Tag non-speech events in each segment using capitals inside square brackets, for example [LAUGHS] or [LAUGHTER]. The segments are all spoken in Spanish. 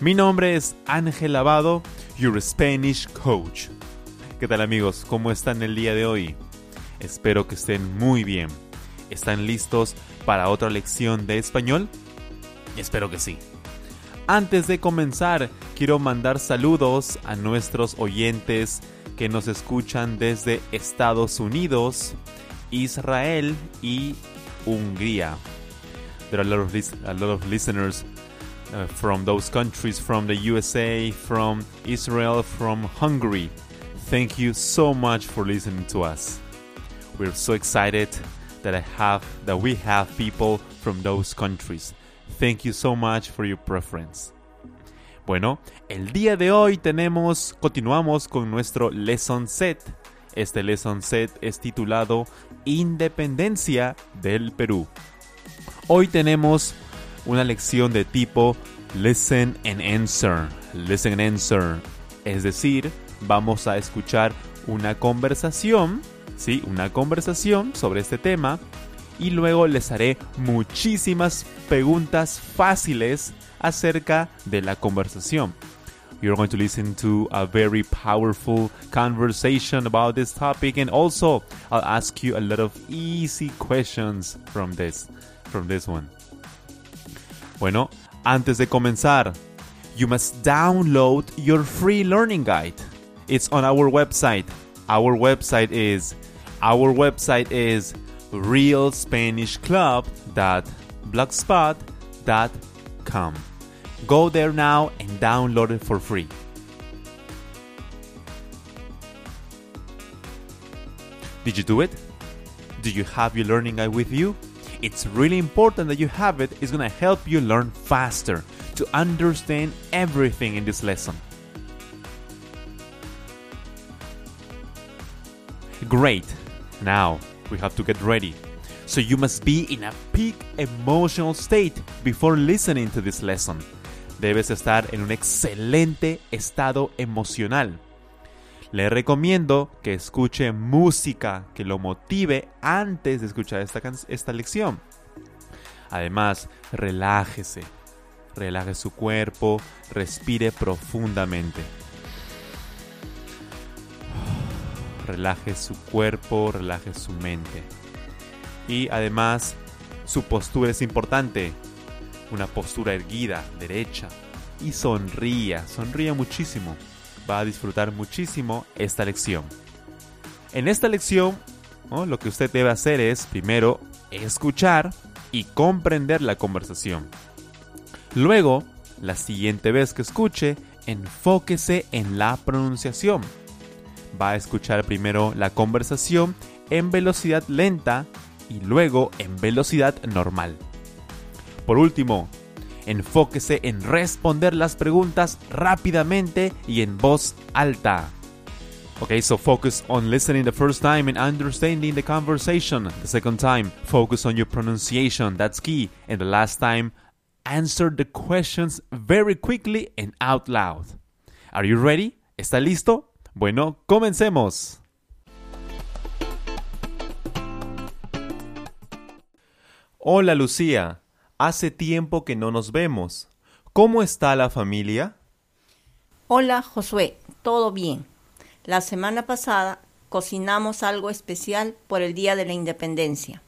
Mi nombre es Ángel Lavado, your Spanish coach. ¿Qué tal amigos? ¿Cómo están el día de hoy? Espero que estén muy bien. ¿Están listos para otra lección de español? Espero que sí. Antes de comenzar, quiero mandar saludos a nuestros oyentes que nos escuchan desde Estados Unidos, Israel y Hungría. There are a lot of listeners uh, from those countries, from the USA, from Israel, from Hungary. Thank you so much for listening to us. We're so excited that I have that we have people from those countries. Thank you so much for your preference. Bueno, el día de hoy tenemos continuamos con nuestro lesson set. Este lesson set es titulado Independencia del Perú. Hoy tenemos una lección de tipo listen and answer. Listen and answer. Es decir, vamos a escuchar una conversación, ¿sí? Una conversación sobre este tema y luego les haré muchísimas preguntas fáciles acerca de la conversación. You're going to listen to a very powerful conversation about this topic and also I'll ask you a lot of easy questions from this from this one. Bueno, antes de comenzar, you must download your free learning guide. It's on our website. Our website is our website is realspanishclub.blogspot.com. Go there now and download it for free. Did you do it? Do you have your learning guide with you? It's really important that you have it. It's going to help you learn faster to understand everything in this lesson. Great. Now we have to get ready. So you must be in a peak emotional state before listening to this lesson. Debes estar en un excelente estado emocional. Le recomiendo que escuche música que lo motive antes de escuchar esta, esta lección. Además, relájese. Relaje su cuerpo, respire profundamente. Relaje su cuerpo, relaje su mente. Y además, su postura es importante. Una postura erguida, derecha. Y sonría, sonría muchísimo. Va a disfrutar muchísimo esta lección. En esta lección, lo que usted debe hacer es, primero, escuchar y comprender la conversación. Luego, la siguiente vez que escuche, enfóquese en la pronunciación. Va a escuchar primero la conversación en velocidad lenta y luego en velocidad normal. Por último, enfóquese en responder las preguntas rápidamente y en voz alta. Okay, so focus on listening the first time and understanding the conversation. The second time, focus on your pronunciation. That's key. And the last time, answer the questions very quickly and out loud. Are you ready? ¿Está listo? Bueno, comencemos. Hola Lucía, hace tiempo que no nos vemos. ¿Cómo está la familia? Hola Josué, todo bien. La semana pasada cocinamos algo especial por el Día de la Independencia.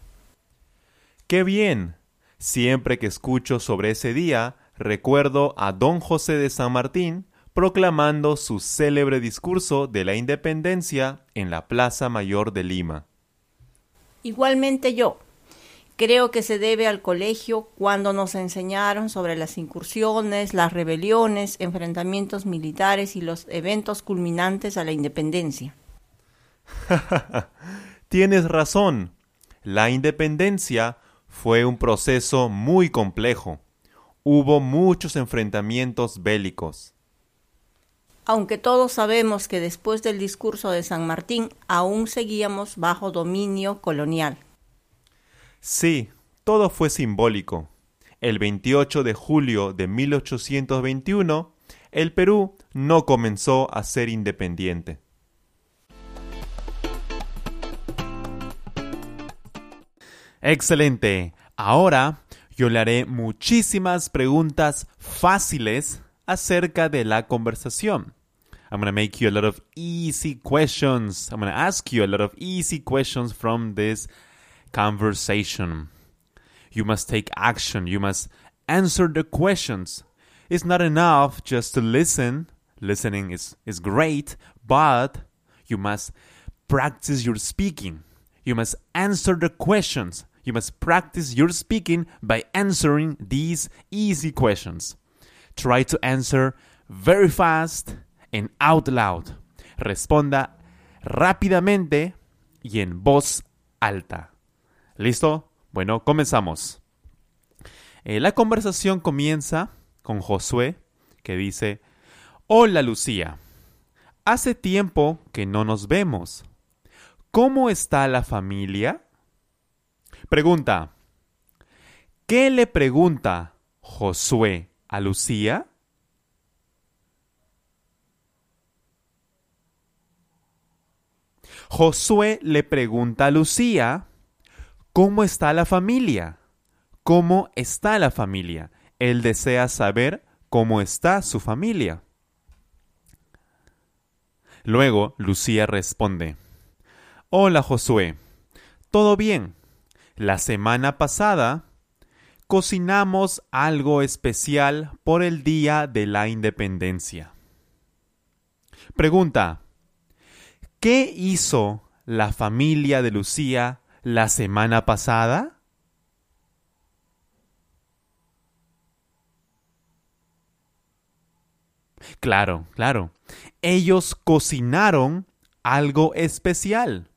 ¡Qué bien! Siempre que escucho sobre ese día, recuerdo a don José de San Martín proclamando su célebre discurso de la independencia en la Plaza Mayor de Lima. Igualmente yo. Creo que se debe al colegio cuando nos enseñaron sobre las incursiones, las rebeliones, enfrentamientos militares y los eventos culminantes a la independencia. [LAUGHS] Tienes razón. La independencia fue un proceso muy complejo. Hubo muchos enfrentamientos bélicos. Aunque todos sabemos que después del discurso de San Martín aún seguíamos bajo dominio colonial. Sí, todo fue simbólico. El 28 de julio de 1821, el Perú no comenzó a ser independiente. Excelente. Ahora yo le haré muchísimas preguntas fáciles acerca de la conversación. I'm going to make you a lot of easy questions. I'm going to ask you a lot of easy questions from this conversation. You must take action. You must answer the questions. It's not enough just to listen. Listening is, is great, but you must practice your speaking. You must answer the questions. You must practice your speaking by answering these easy questions. Try to answer very fast and out loud. Responda rápidamente y en voz alta. ¿Listo? Bueno, comenzamos. Eh, la conversación comienza con Josué, que dice, Hola Lucía, hace tiempo que no nos vemos. ¿Cómo está la familia? Pregunta, ¿qué le pregunta Josué a Lucía? Josué le pregunta a Lucía, ¿cómo está la familia? ¿Cómo está la familia? Él desea saber cómo está su familia. Luego Lucía responde, Hola Josué, ¿todo bien? La semana pasada cocinamos algo especial por el Día de la Independencia. Pregunta, ¿qué hizo la familia de Lucía la semana pasada? Claro, claro. Ellos cocinaron algo especial.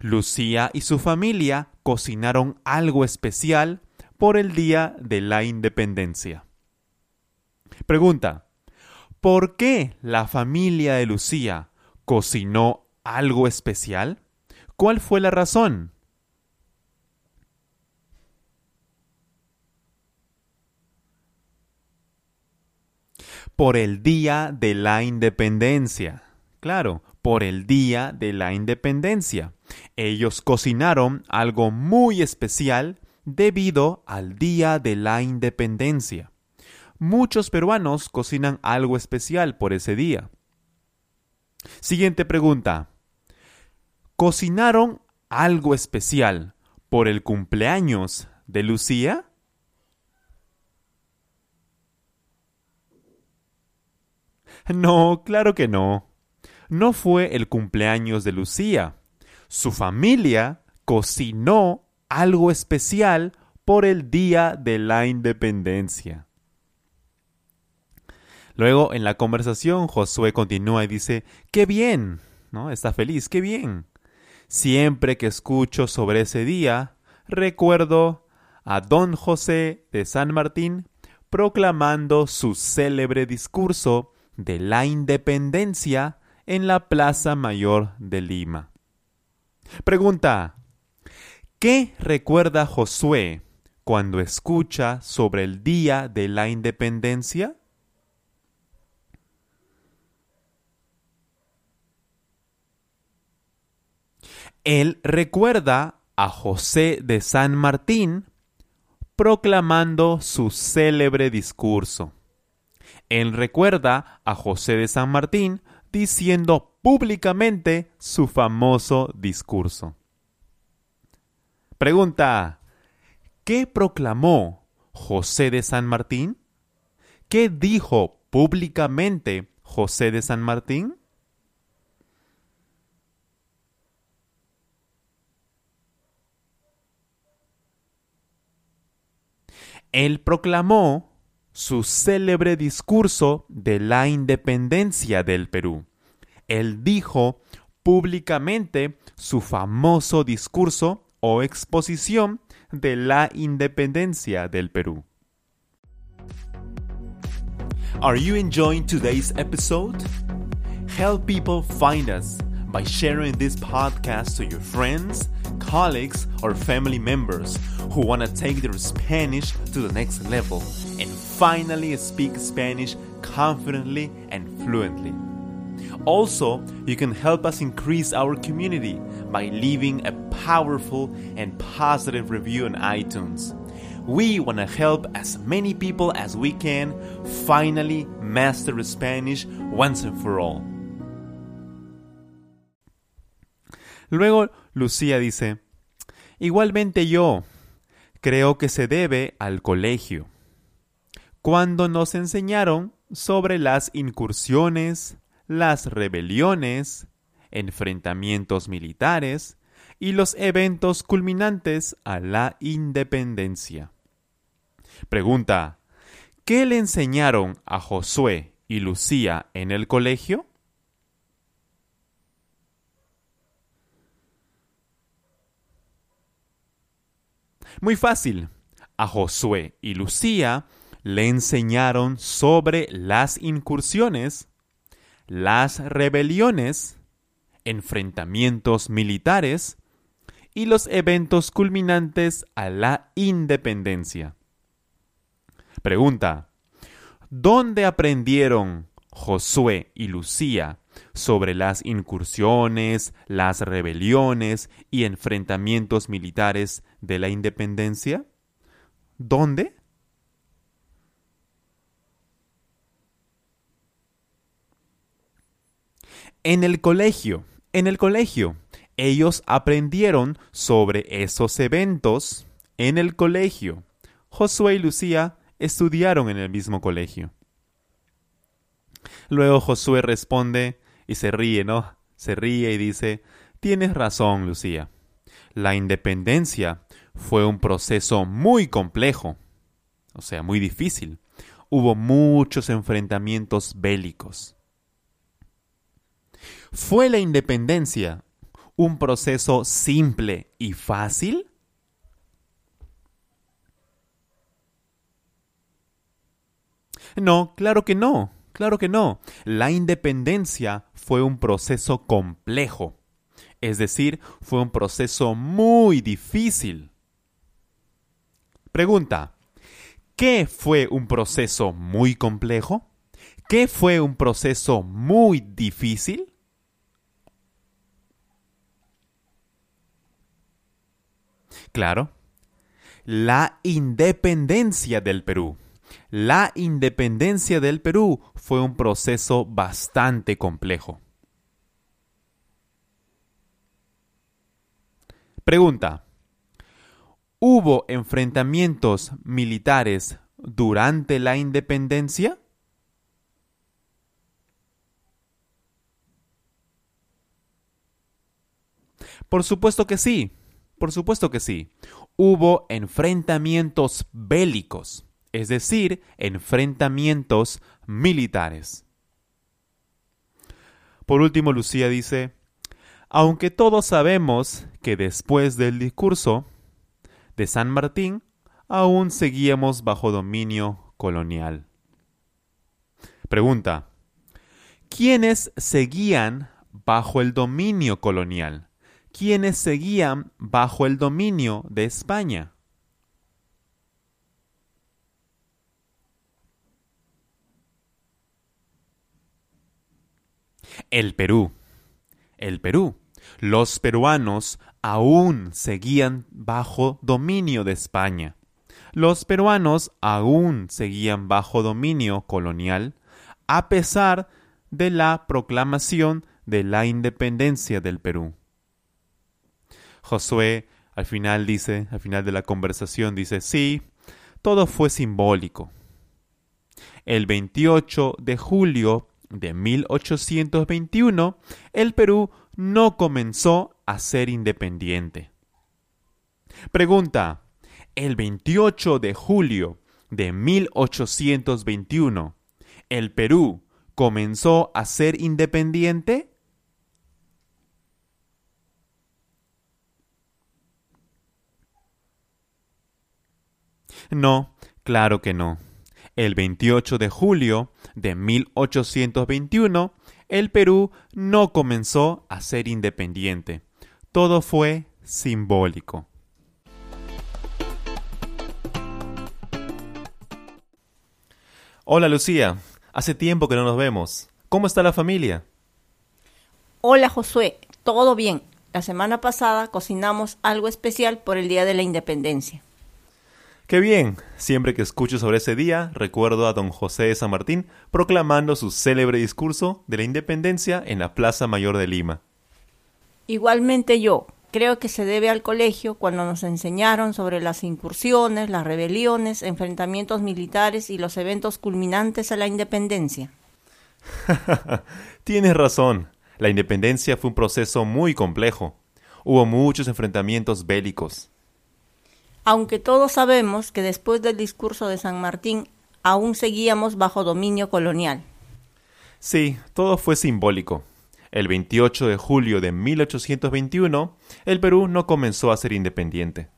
Lucía y su familia cocinaron algo especial por el Día de la Independencia. Pregunta, ¿por qué la familia de Lucía cocinó algo especial? ¿Cuál fue la razón? Por el Día de la Independencia. Claro, por el Día de la Independencia. Ellos cocinaron algo muy especial debido al Día de la Independencia. Muchos peruanos cocinan algo especial por ese día. Siguiente pregunta. ¿Cocinaron algo especial por el cumpleaños de Lucía? No, claro que no. No fue el cumpleaños de Lucía. Su familia cocinó algo especial por el Día de la Independencia. Luego en la conversación Josué continúa y dice, qué bien, ¿no? Está feliz, qué bien. Siempre que escucho sobre ese día, recuerdo a don José de San Martín proclamando su célebre discurso de la independencia en la Plaza Mayor de Lima. Pregunta, ¿qué recuerda Josué cuando escucha sobre el Día de la Independencia? Él recuerda a José de San Martín proclamando su célebre discurso. Él recuerda a José de San Martín diciendo públicamente su famoso discurso. Pregunta, ¿qué proclamó José de San Martín? ¿Qué dijo públicamente José de San Martín? Él proclamó su célebre discurso de la independencia del Perú. Él dijo públicamente su famoso discurso o exposición de la independencia del Perú. Are you enjoying today's episode? Help people find us by sharing this podcast to your friends, colleagues, or family members who want to take their Spanish to the next level and finally speak Spanish confidently and fluently. Also, you can help us increase our community by leaving a powerful and positive review on iTunes. We want to help as many people as we can finally master Spanish once and for all. Luego Lucía dice, igualmente yo creo que se debe al colegio, cuando nos enseñaron sobre las incursiones, las rebeliones, enfrentamientos militares y los eventos culminantes a la independencia. Pregunta, ¿qué le enseñaron a Josué y Lucía en el colegio? Muy fácil. A Josué y Lucía le enseñaron sobre las incursiones, las rebeliones, enfrentamientos militares y los eventos culminantes a la independencia. Pregunta. ¿Dónde aprendieron Josué y Lucía sobre las incursiones, las rebeliones y enfrentamientos militares de la independencia? ¿Dónde? En el colegio, en el colegio. Ellos aprendieron sobre esos eventos en el colegio. Josué y Lucía estudiaron en el mismo colegio. Luego Josué responde y se ríe, ¿no? Se ríe y dice, tienes razón, Lucía. La independencia fue un proceso muy complejo, o sea, muy difícil. Hubo muchos enfrentamientos bélicos. ¿Fue la independencia un proceso simple y fácil? No, claro que no, claro que no. La independencia fue un proceso complejo, es decir, fue un proceso muy difícil. Pregunta, ¿qué fue un proceso muy complejo? ¿Qué fue un proceso muy difícil? Claro, la independencia del Perú. La independencia del Perú fue un proceso bastante complejo. Pregunta. ¿Hubo enfrentamientos militares durante la independencia? Por supuesto que sí, por supuesto que sí. Hubo enfrentamientos bélicos es decir, enfrentamientos militares. Por último, Lucía dice, aunque todos sabemos que después del discurso de San Martín, aún seguíamos bajo dominio colonial. Pregunta, ¿quiénes seguían bajo el dominio colonial? ¿Quiénes seguían bajo el dominio de España? El Perú. El Perú. Los peruanos aún seguían bajo dominio de España. Los peruanos aún seguían bajo dominio colonial a pesar de la proclamación de la independencia del Perú. Josué al final dice, al final de la conversación dice, sí, todo fue simbólico. El 28 de julio de 1821, el Perú no comenzó a ser independiente. Pregunta, el 28 de julio de 1821, ¿el Perú comenzó a ser independiente? No, claro que no. El 28 de julio de 1821, el Perú no comenzó a ser independiente. Todo fue simbólico. Hola Lucía, hace tiempo que no nos vemos. ¿Cómo está la familia? Hola Josué, todo bien. La semana pasada cocinamos algo especial por el Día de la Independencia. Qué bien, siempre que escucho sobre ese día recuerdo a don José de San Martín proclamando su célebre discurso de la independencia en la Plaza Mayor de Lima. Igualmente yo, creo que se debe al colegio cuando nos enseñaron sobre las incursiones, las rebeliones, enfrentamientos militares y los eventos culminantes a la independencia. [LAUGHS] Tienes razón, la independencia fue un proceso muy complejo. Hubo muchos enfrentamientos bélicos aunque todos sabemos que después del discurso de San Martín aún seguíamos bajo dominio colonial. Sí, todo fue simbólico. El 28 de julio de 1821, el Perú no comenzó a ser independiente.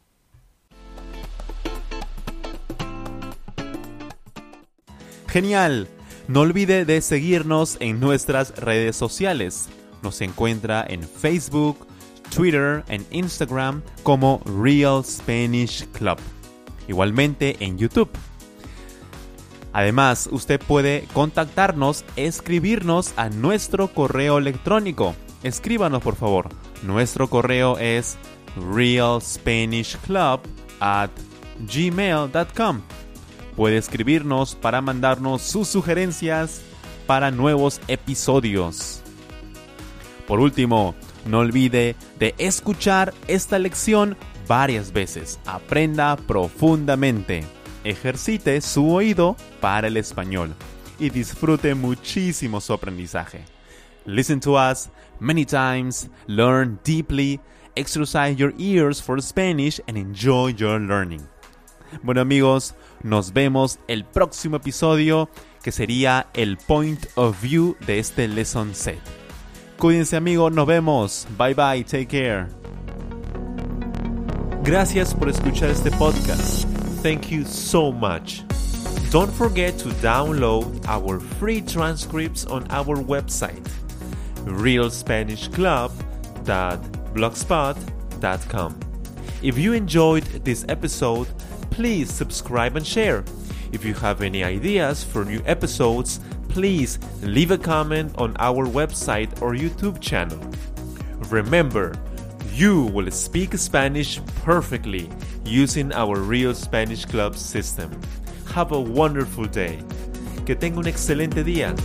Genial. No olvide de seguirnos en nuestras redes sociales. Nos encuentra en Facebook, Twitter, en Instagram como Real Spanish Club. Igualmente en YouTube. Además, usted puede contactarnos, escribirnos a nuestro correo electrónico. Escríbanos por favor. Nuestro correo es realspanishclub at gmail.com. Puede escribirnos para mandarnos sus sugerencias para nuevos episodios. Por último, no olvide de escuchar esta lección varias veces. Aprenda profundamente. Ejercite su oído para el español y disfrute muchísimo su aprendizaje. Listen to us many times, learn deeply, exercise your ears for Spanish and enjoy your learning. Bueno amigos, nos vemos el próximo episodio que sería el point of view de este lesson set. Cuídense amigos, nos vemos. Bye bye, take care. Gracias por escuchar este podcast. Thank you so much. Don't forget to download our free transcripts on our website, realspanishclub.blogspot.com. If you enjoyed this episode, please subscribe and share. If you have any ideas for new episodes, please leave a comment on our website or YouTube channel. Remember, you will speak Spanish perfectly using our Real Spanish Club system. Have a wonderful day. Que tenga un excelente día.